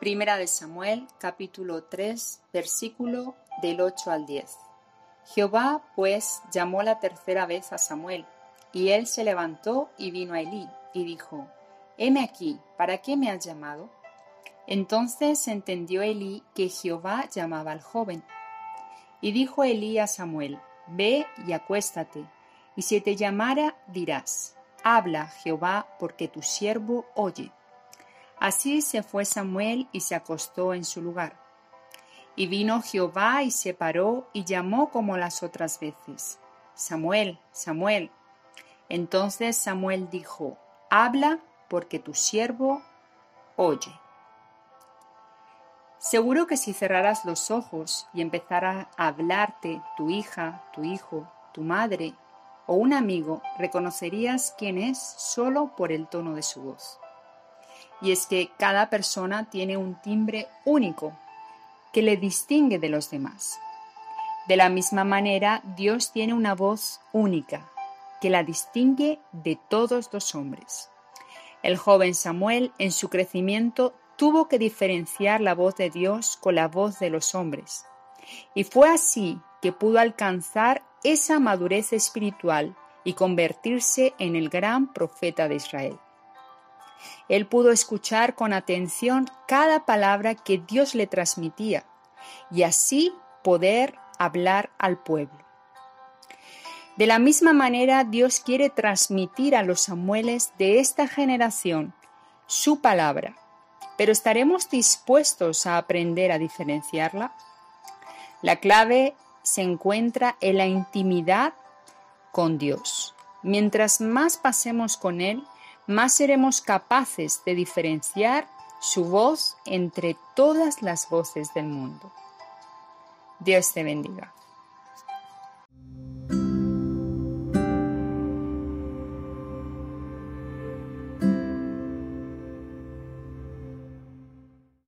Primera de Samuel, capítulo 3, versículo del 8 al 10. Jehová, pues, llamó la tercera vez a Samuel, y él se levantó y vino a Elí, y dijo, Heme aquí, ¿para qué me has llamado? Entonces entendió Elí que Jehová llamaba al joven. Y dijo Elí a Samuel, Ve y acuéstate, y si te llamara dirás, Habla, Jehová, porque tu siervo oye. Así se fue Samuel y se acostó en su lugar. Y vino Jehová y se paró y llamó como las otras veces, Samuel, Samuel. Entonces Samuel dijo, Habla, porque tu siervo oye. Seguro que si cerraras los ojos y empezara a hablarte tu hija, tu hijo, tu madre o un amigo, reconocerías quién es solo por el tono de su voz y es que cada persona tiene un timbre único que le distingue de los demás. De la misma manera, Dios tiene una voz única que la distingue de todos los hombres. El joven Samuel, en su crecimiento, tuvo que diferenciar la voz de Dios con la voz de los hombres. Y fue así que pudo alcanzar esa madurez espiritual y convertirse en el gran profeta de Israel. Él pudo escuchar con atención cada palabra que Dios le transmitía y así poder hablar al pueblo. De la misma manera, Dios quiere transmitir a los Samueles de esta generación su palabra, pero ¿estaremos dispuestos a aprender a diferenciarla? La clave se encuentra en la intimidad con Dios. Mientras más pasemos con Él, más seremos capaces de diferenciar su voz entre todas las voces del mundo. Dios te bendiga.